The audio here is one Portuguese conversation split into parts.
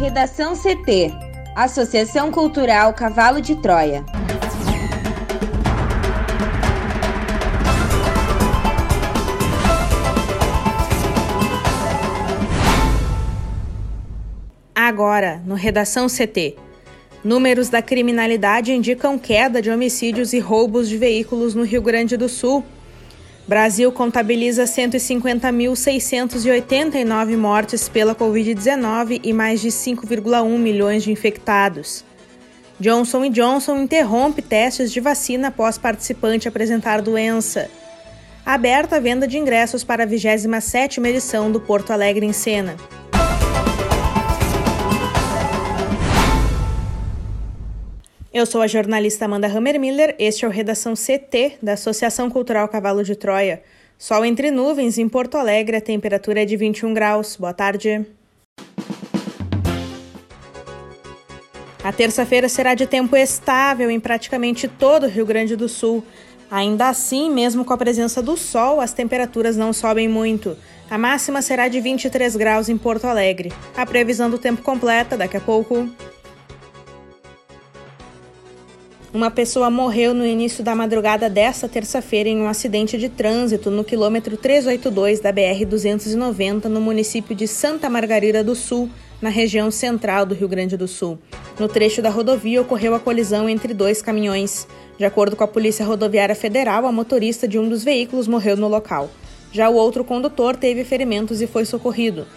Redação CT Associação Cultural Cavalo de Troia. Agora, no Redação CT. Números da criminalidade indicam queda de homicídios e roubos de veículos no Rio Grande do Sul. Brasil contabiliza 150.689 mortes pela Covid-19 e mais de 5,1 milhões de infectados. Johnson Johnson interrompe testes de vacina após participante apresentar doença. Aberta a venda de ingressos para a 27ª edição do Porto Alegre em Cena. Eu sou a jornalista Amanda Hammermiller, este é o Redação CT da Associação Cultural Cavalo de Troia. Sol entre nuvens em Porto Alegre, a temperatura é de 21 graus. Boa tarde. A terça-feira será de tempo estável em praticamente todo o Rio Grande do Sul. Ainda assim, mesmo com a presença do sol, as temperaturas não sobem muito. A máxima será de 23 graus em Porto Alegre. A previsão do tempo completa daqui a pouco. Uma pessoa morreu no início da madrugada desta terça-feira em um acidente de trânsito no quilômetro 382 da BR-290, no município de Santa Margarida do Sul, na região central do Rio Grande do Sul. No trecho da rodovia ocorreu a colisão entre dois caminhões. De acordo com a Polícia Rodoviária Federal, a motorista de um dos veículos morreu no local. Já o outro condutor teve ferimentos e foi socorrido.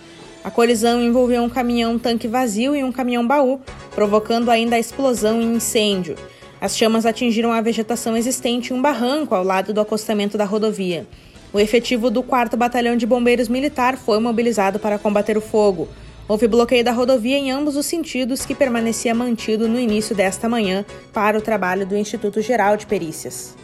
A colisão envolveu um caminhão tanque vazio e um caminhão baú, provocando ainda a explosão e incêndio. As chamas atingiram a vegetação existente em um barranco ao lado do acostamento da rodovia. O efetivo do 4 Batalhão de Bombeiros Militar foi mobilizado para combater o fogo. Houve bloqueio da rodovia em ambos os sentidos, que permanecia mantido no início desta manhã para o trabalho do Instituto Geral de Perícias.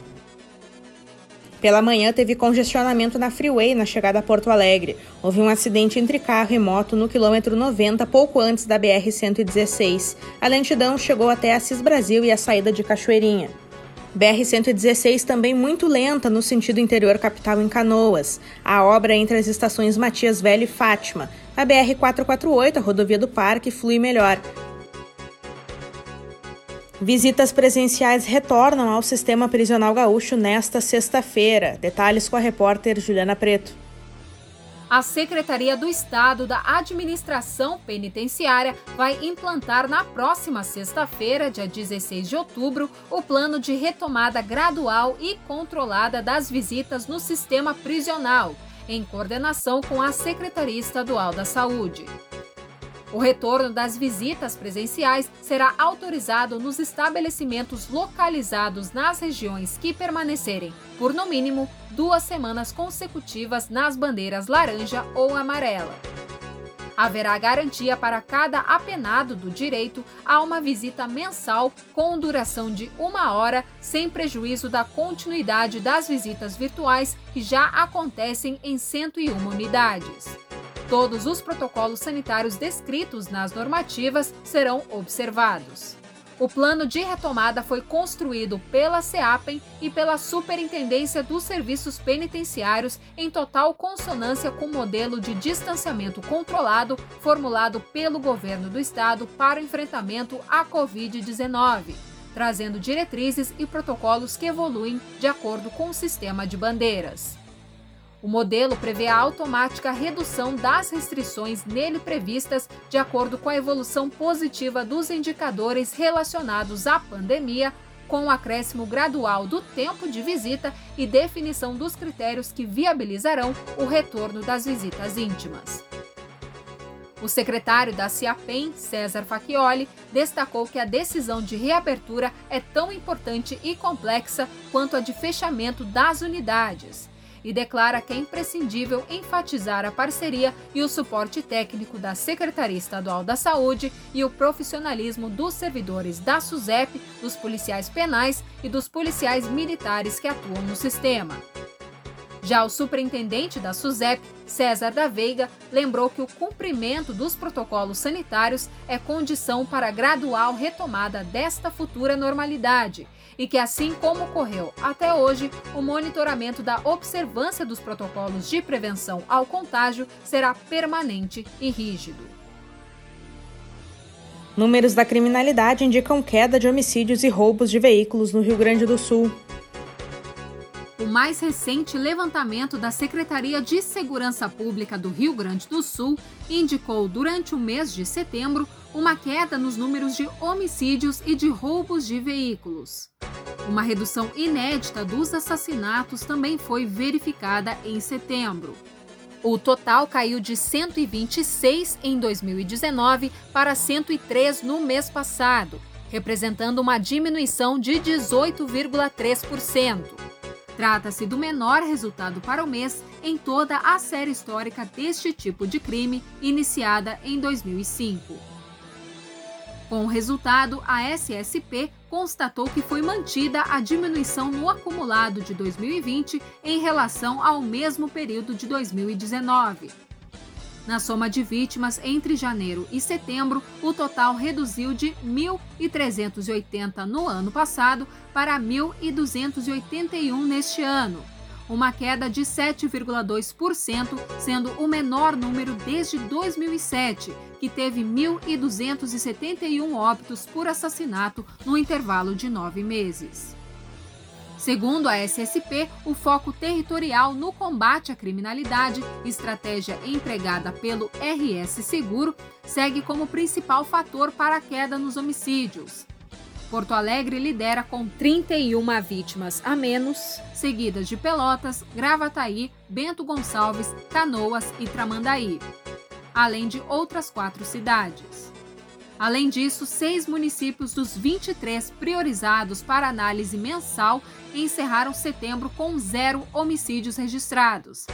Pela manhã, teve congestionamento na Freeway na chegada a Porto Alegre. Houve um acidente entre carro e moto no quilômetro 90, pouco antes da BR-116. A lentidão chegou até Assis Brasil e a saída de Cachoeirinha. BR-116 também muito lenta no sentido interior capital em Canoas. A obra entre as estações Matias Velho e Fátima. A BR-448, a rodovia do Parque, flui melhor. Visitas presenciais retornam ao sistema prisional gaúcho nesta sexta-feira. Detalhes com a repórter Juliana Preto. A Secretaria do Estado da Administração Penitenciária vai implantar na próxima sexta-feira, dia 16 de outubro, o plano de retomada gradual e controlada das visitas no sistema prisional, em coordenação com a Secretaria Estadual da Saúde. O retorno das visitas presenciais será autorizado nos estabelecimentos localizados nas regiões que permanecerem, por no mínimo, duas semanas consecutivas nas bandeiras laranja ou amarela. Haverá garantia para cada apenado do direito a uma visita mensal com duração de uma hora, sem prejuízo da continuidade das visitas virtuais que já acontecem em 101 unidades. Todos os protocolos sanitários descritos nas normativas serão observados. O plano de retomada foi construído pela SEAPEN e pela Superintendência dos Serviços Penitenciários em total consonância com o modelo de distanciamento controlado formulado pelo governo do estado para o enfrentamento à Covid-19, trazendo diretrizes e protocolos que evoluem de acordo com o sistema de bandeiras. O modelo prevê a automática redução das restrições nele previstas de acordo com a evolução positiva dos indicadores relacionados à pandemia, com o acréscimo gradual do tempo de visita e definição dos critérios que viabilizarão o retorno das visitas íntimas. O secretário da CIAPEM, César Facchioli, destacou que a decisão de reabertura é tão importante e complexa quanto a de fechamento das unidades e declara que é imprescindível enfatizar a parceria e o suporte técnico da Secretaria Estadual da Saúde e o profissionalismo dos servidores da SUSEP, dos policiais penais e dos policiais militares que atuam no sistema. Já o superintendente da SUSEP, César da Veiga, lembrou que o cumprimento dos protocolos sanitários é condição para a gradual retomada desta futura normalidade e que, assim como ocorreu até hoje, o monitoramento da observância dos protocolos de prevenção ao contágio será permanente e rígido. Números da criminalidade indicam queda de homicídios e roubos de veículos no Rio Grande do Sul. O mais recente levantamento da Secretaria de Segurança Pública do Rio Grande do Sul indicou, durante o mês de setembro, uma queda nos números de homicídios e de roubos de veículos. Uma redução inédita dos assassinatos também foi verificada em setembro. O total caiu de 126 em 2019 para 103 no mês passado, representando uma diminuição de 18,3%. Trata-se do menor resultado para o mês em toda a série histórica deste tipo de crime, iniciada em 2005. Com o resultado, a SSP constatou que foi mantida a diminuição no acumulado de 2020 em relação ao mesmo período de 2019. Na soma de vítimas entre janeiro e setembro, o total reduziu de 1.380 no ano passado para 1.281 neste ano uma queda de 7,2%, sendo o menor número desde 2007, que teve 1.271 óbitos por assassinato no intervalo de nove meses. Segundo a SSP, o foco territorial no combate à criminalidade, estratégia empregada pelo RS Seguro, segue como principal fator para a queda nos homicídios. Porto Alegre lidera com 31 vítimas a menos, seguidas de Pelotas, Gravataí, Bento Gonçalves, Canoas e Tramandaí, além de outras quatro cidades. Além disso, seis municípios dos 23 priorizados para análise mensal encerraram setembro com zero homicídios registrados.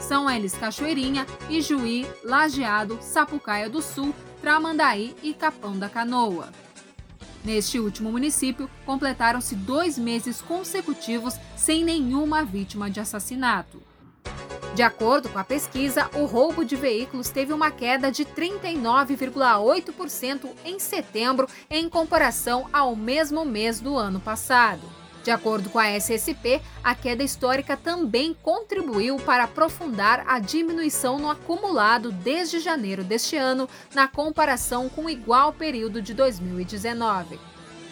São eles Cachoeirinha, Ijuí, Lajeado, Sapucaia do Sul, Tramandaí e Capão da Canoa. Neste último município, completaram-se dois meses consecutivos sem nenhuma vítima de assassinato. De acordo com a pesquisa, o roubo de veículos teve uma queda de 39,8% em setembro em comparação ao mesmo mês do ano passado. De acordo com a SSP, a queda histórica também contribuiu para aprofundar a diminuição no acumulado desde janeiro deste ano, na comparação com o igual período de 2019.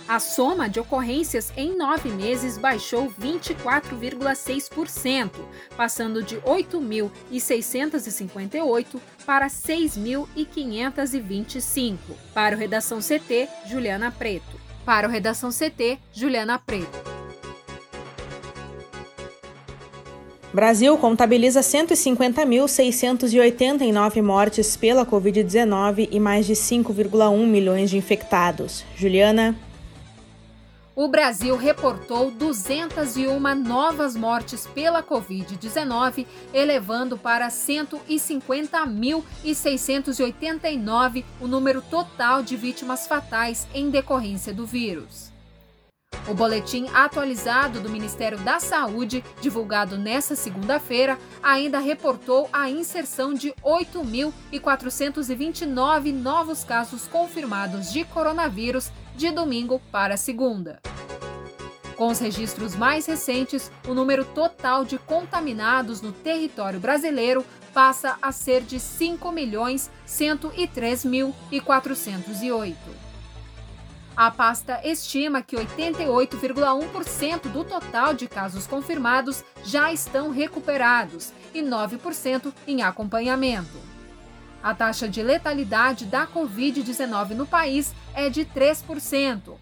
A soma de ocorrências em nove meses baixou 24,6%, passando de 8.658 para 6.525. Para o Redação CT, Juliana Preto. Para o Redação CT, Juliana Preto. Brasil contabiliza 150.689 mortes pela Covid-19 e mais de 5,1 milhões de infectados. Juliana. O Brasil reportou 201 novas mortes pela Covid-19, elevando para 150.689 o número total de vítimas fatais em decorrência do vírus. O boletim atualizado do Ministério da Saúde, divulgado nesta segunda-feira, ainda reportou a inserção de 8.429 novos casos confirmados de coronavírus de domingo para segunda. Com os registros mais recentes, o número total de contaminados no território brasileiro passa a ser de 5.103.408. A pasta estima que 88,1% do total de casos confirmados já estão recuperados e 9% em acompanhamento. A taxa de letalidade da Covid-19 no país é de 3%.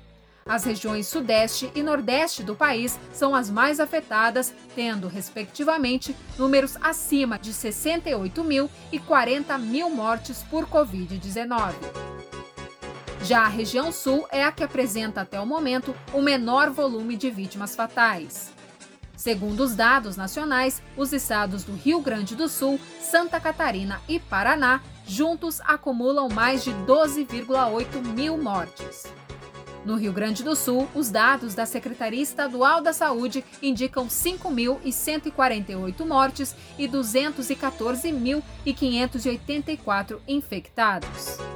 As regiões Sudeste e Nordeste do país são as mais afetadas, tendo, respectivamente, números acima de 68 mil e 40 mil mortes por Covid-19. Já a região sul é a que apresenta até o momento o menor volume de vítimas fatais. Segundo os dados nacionais, os estados do Rio Grande do Sul, Santa Catarina e Paraná juntos acumulam mais de 12,8 mil mortes. No Rio Grande do Sul, os dados da Secretaria Estadual da Saúde indicam 5.148 mortes e 214.584 infectados.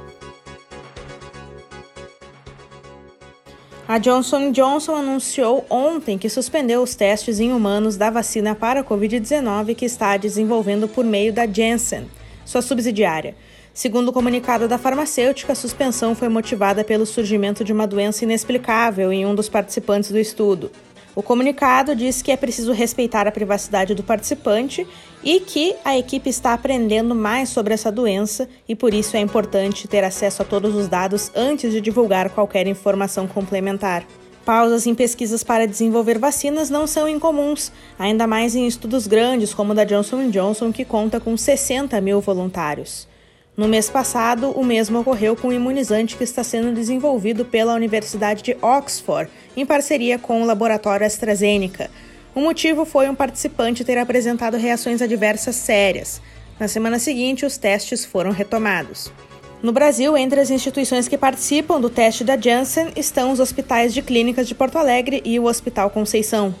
A Johnson Johnson anunciou ontem que suspendeu os testes em humanos da vacina para a Covid-19 que está desenvolvendo por meio da Janssen, sua subsidiária. Segundo o comunicado da farmacêutica, a suspensão foi motivada pelo surgimento de uma doença inexplicável em um dos participantes do estudo. O comunicado diz que é preciso respeitar a privacidade do participante e que a equipe está aprendendo mais sobre essa doença e por isso é importante ter acesso a todos os dados antes de divulgar qualquer informação complementar. Pausas em pesquisas para desenvolver vacinas não são incomuns, ainda mais em estudos grandes como o da Johnson Johnson, que conta com 60 mil voluntários. No mês passado, o mesmo ocorreu com o imunizante que está sendo desenvolvido pela Universidade de Oxford, em parceria com o laboratório AstraZeneca. O motivo foi um participante ter apresentado reações adversas sérias. Na semana seguinte, os testes foram retomados. No Brasil, entre as instituições que participam do teste da Janssen estão os hospitais de clínicas de Porto Alegre e o Hospital Conceição.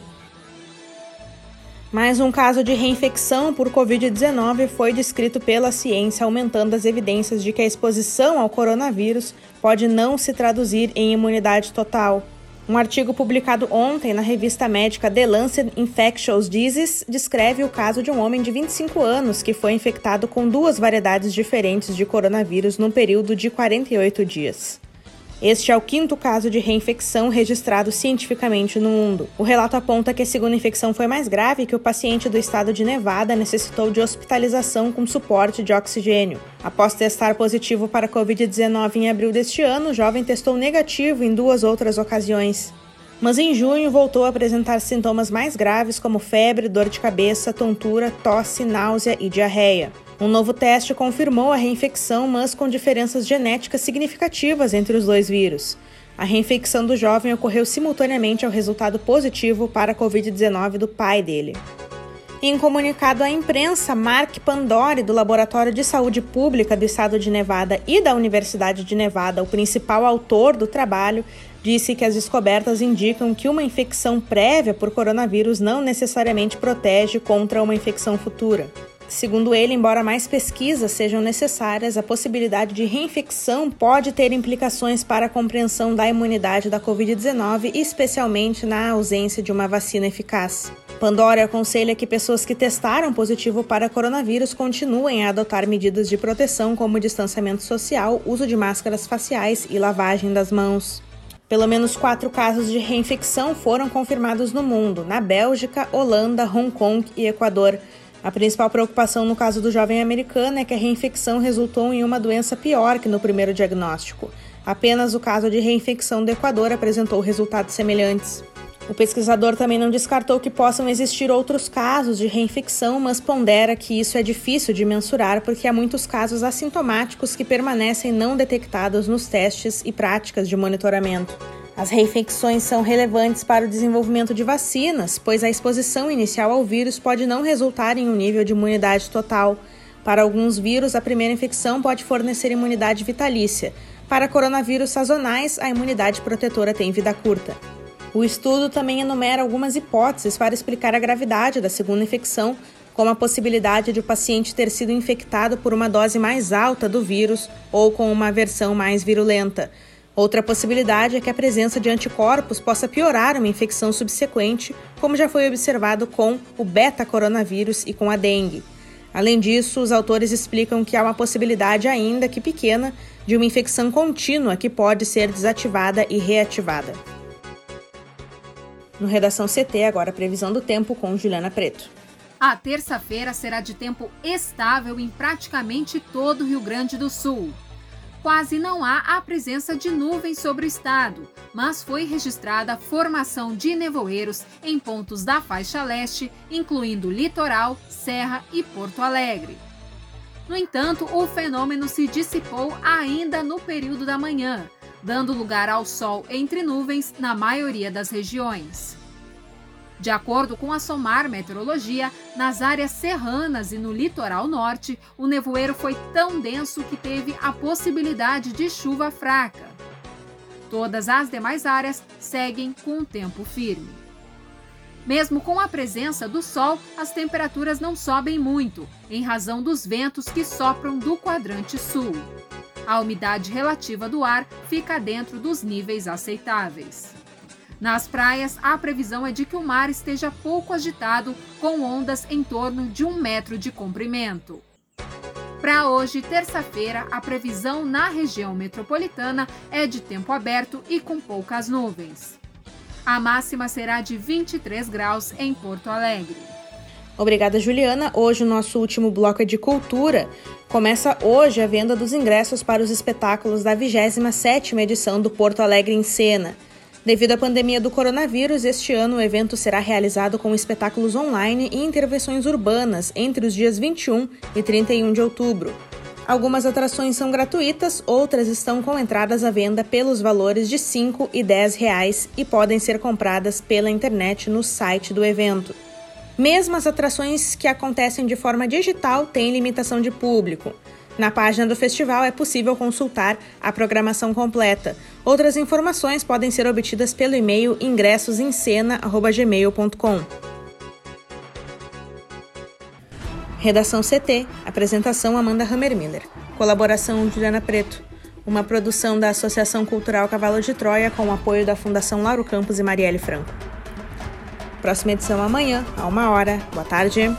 Mais um caso de reinfecção por Covid-19 foi descrito pela ciência, aumentando as evidências de que a exposição ao coronavírus pode não se traduzir em imunidade total. Um artigo publicado ontem na revista médica The Lancet Infectious Diseases descreve o caso de um homem de 25 anos que foi infectado com duas variedades diferentes de coronavírus num período de 48 dias. Este é o quinto caso de reinfecção registrado cientificamente no mundo. O relato aponta que a segunda infecção foi mais grave e que o paciente do estado de Nevada necessitou de hospitalização com suporte de oxigênio. Após testar positivo para Covid-19 em abril deste ano, o jovem testou negativo em duas outras ocasiões. Mas em junho voltou a apresentar sintomas mais graves como febre, dor de cabeça, tontura, tosse, náusea e diarreia. Um novo teste confirmou a reinfecção, mas com diferenças genéticas significativas entre os dois vírus. A reinfecção do jovem ocorreu simultaneamente ao resultado positivo para a Covid-19 do pai dele. Em comunicado à imprensa, Mark Pandori, do Laboratório de Saúde Pública do Estado de Nevada e da Universidade de Nevada, o principal autor do trabalho, disse que as descobertas indicam que uma infecção prévia por coronavírus não necessariamente protege contra uma infecção futura. Segundo ele, embora mais pesquisas sejam necessárias, a possibilidade de reinfecção pode ter implicações para a compreensão da imunidade da Covid-19, especialmente na ausência de uma vacina eficaz. Pandora aconselha que pessoas que testaram positivo para coronavírus continuem a adotar medidas de proteção como distanciamento social, uso de máscaras faciais e lavagem das mãos. Pelo menos quatro casos de reinfecção foram confirmados no mundo, na Bélgica, Holanda, Hong Kong e Equador. A principal preocupação no caso do jovem americano é que a reinfecção resultou em uma doença pior que no primeiro diagnóstico. Apenas o caso de reinfecção do Equador apresentou resultados semelhantes. O pesquisador também não descartou que possam existir outros casos de reinfecção, mas pondera que isso é difícil de mensurar porque há muitos casos assintomáticos que permanecem não detectados nos testes e práticas de monitoramento. As reinfecções são relevantes para o desenvolvimento de vacinas, pois a exposição inicial ao vírus pode não resultar em um nível de imunidade total. Para alguns vírus, a primeira infecção pode fornecer imunidade vitalícia. Para coronavírus sazonais, a imunidade protetora tem vida curta. O estudo também enumera algumas hipóteses para explicar a gravidade da segunda infecção, como a possibilidade de o paciente ter sido infectado por uma dose mais alta do vírus ou com uma versão mais virulenta. Outra possibilidade é que a presença de anticorpos possa piorar uma infecção subsequente, como já foi observado com o beta-coronavírus e com a dengue. Além disso, os autores explicam que há uma possibilidade, ainda que pequena, de uma infecção contínua que pode ser desativada e reativada. No Redação CT, agora previsão do tempo com Juliana Preto. A terça-feira será de tempo estável em praticamente todo o Rio Grande do Sul quase não há a presença de nuvens sobre o estado, mas foi registrada formação de nevoeiros em pontos da faixa leste, incluindo Litoral, Serra e Porto Alegre. No entanto, o fenômeno se dissipou ainda no período da manhã, dando lugar ao sol entre nuvens na maioria das regiões. De acordo com a SOMAR Meteorologia, nas áreas serranas e no litoral norte, o nevoeiro foi tão denso que teve a possibilidade de chuva fraca. Todas as demais áreas seguem com o tempo firme. Mesmo com a presença do sol, as temperaturas não sobem muito, em razão dos ventos que sopram do quadrante sul. A umidade relativa do ar fica dentro dos níveis aceitáveis. Nas praias, a previsão é de que o mar esteja pouco agitado, com ondas em torno de um metro de comprimento. Para hoje, terça-feira, a previsão na região metropolitana é de tempo aberto e com poucas nuvens. A máxima será de 23 graus em Porto Alegre. Obrigada, Juliana. Hoje o nosso último bloco é de cultura. Começa hoje a venda dos ingressos para os espetáculos da 27ª edição do Porto Alegre em Cena. Devido à pandemia do coronavírus, este ano o evento será realizado com espetáculos online e intervenções urbanas entre os dias 21 e 31 de outubro. Algumas atrações são gratuitas, outras estão com entradas à venda pelos valores de R$ 5 e 10 reais e podem ser compradas pela internet no site do evento. Mesmo as atrações que acontecem de forma digital têm limitação de público. Na página do festival é possível consultar a programação completa. Outras informações podem ser obtidas pelo e-mail ingressosemcena.gmail.com. Redação CT. Apresentação Amanda Hammermiller. Colaboração Juliana Preto. Uma produção da Associação Cultural Cavalo de Troia com o apoio da Fundação Lauro Campos e Marielle Franco. Próxima edição amanhã, a uma hora. Boa tarde.